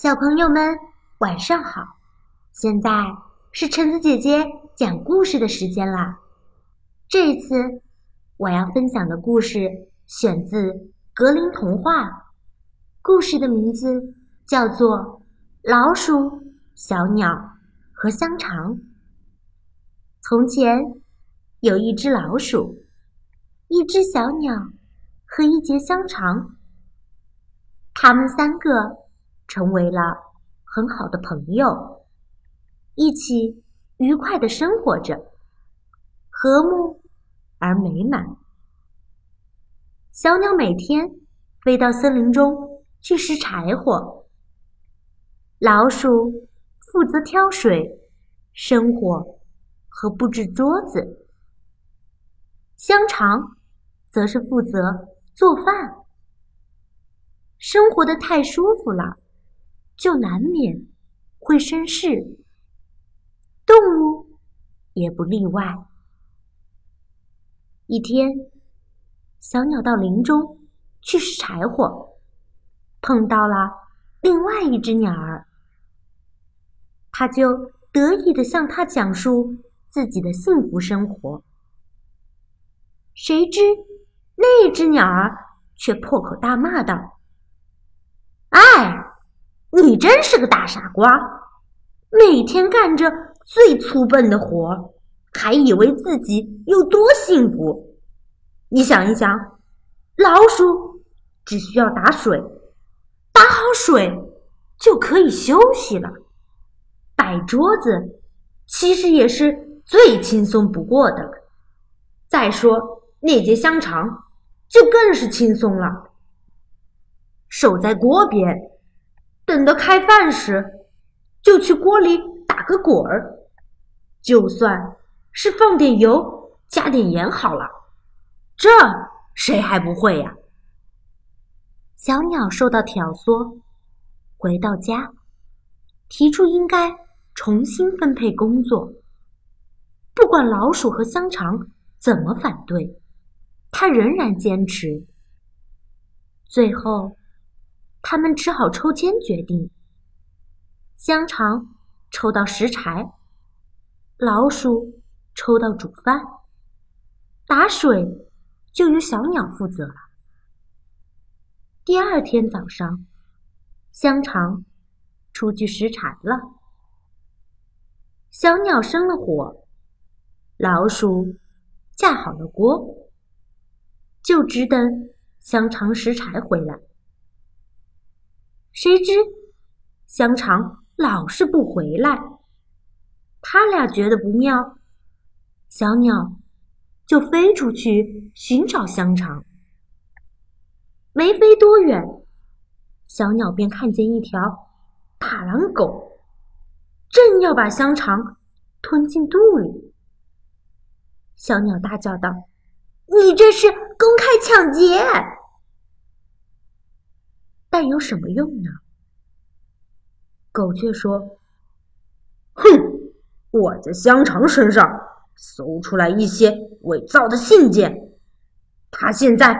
小朋友们，晚上好！现在是橙子姐姐讲故事的时间啦。这一次我要分享的故事选自格林童话，故事的名字叫做《老鼠、小鸟和香肠》。从前有一只老鼠，一只小鸟和一节香肠，他们三个。成为了很好的朋友，一起愉快的生活着，和睦而美满。小鸟每天飞到森林中去拾柴火，老鼠负责挑水、生火和布置桌子，香肠则是负责做饭。生活的太舒服了。就难免会生事，动物也不例外。一天，小鸟到林中去拾柴火，碰到了另外一只鸟儿，它就得意的向它讲述自己的幸福生活。谁知那只鸟儿却破口大骂道：“哎！”你真是个大傻瓜，每天干着最粗笨的活，还以为自己有多幸福。你想一想，老鼠只需要打水，打好水就可以休息了。摆桌子其实也是最轻松不过的了。再说那节香肠就更是轻松了，守在锅边。等到开饭时，就去锅里打个滚儿，就算是放点油、加点盐好了。这谁还不会呀？小鸟受到挑唆，回到家，提出应该重新分配工作。不管老鼠和香肠怎么反对，它仍然坚持。最后。他们只好抽签决定：香肠抽到拾柴，老鼠抽到煮饭，打水就由小鸟负责了。第二天早上，香肠出去拾柴了，小鸟生了火，老鼠架好了锅，就只等香肠拾柴回来。谁知香肠老是不回来，他俩觉得不妙，小鸟就飞出去寻找香肠。没飞多远，小鸟便看见一条大狼狗，正要把香肠吞进肚里。小鸟大叫道：“你这是公开抢劫！”但有什么用呢？狗却说：“哼，我在香肠身上搜出来一些伪造的信件，他现在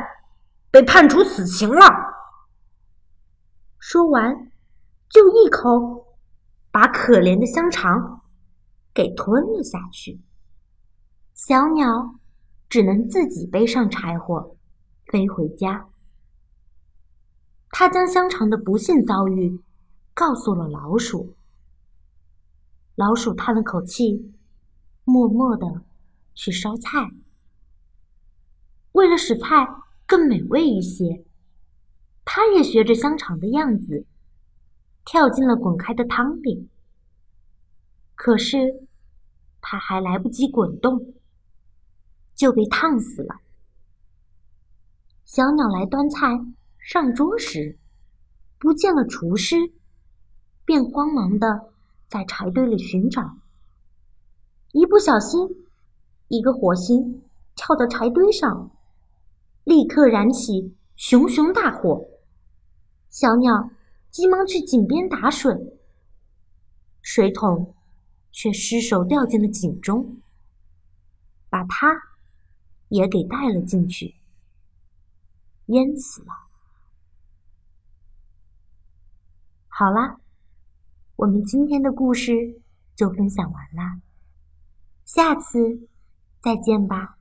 被判处死刑了。”说完，就一口把可怜的香肠给吞了下去。小鸟只能自己背上柴火，飞回家。他将香肠的不幸遭遇告诉了老鼠。老鼠叹了口气，默默的去烧菜。为了使菜更美味一些，他也学着香肠的样子，跳进了滚开的汤里。可是他还来不及滚动，就被烫死了。小鸟来端菜。上桌时，不见了厨师，便慌忙的在柴堆里寻找。一不小心，一个火星跳到柴堆上，立刻燃起熊熊大火。小鸟急忙去井边打水，水桶却失手掉进了井中，把它也给带了进去，淹死了。好啦我们今天的故事就分享完啦。下次再见吧。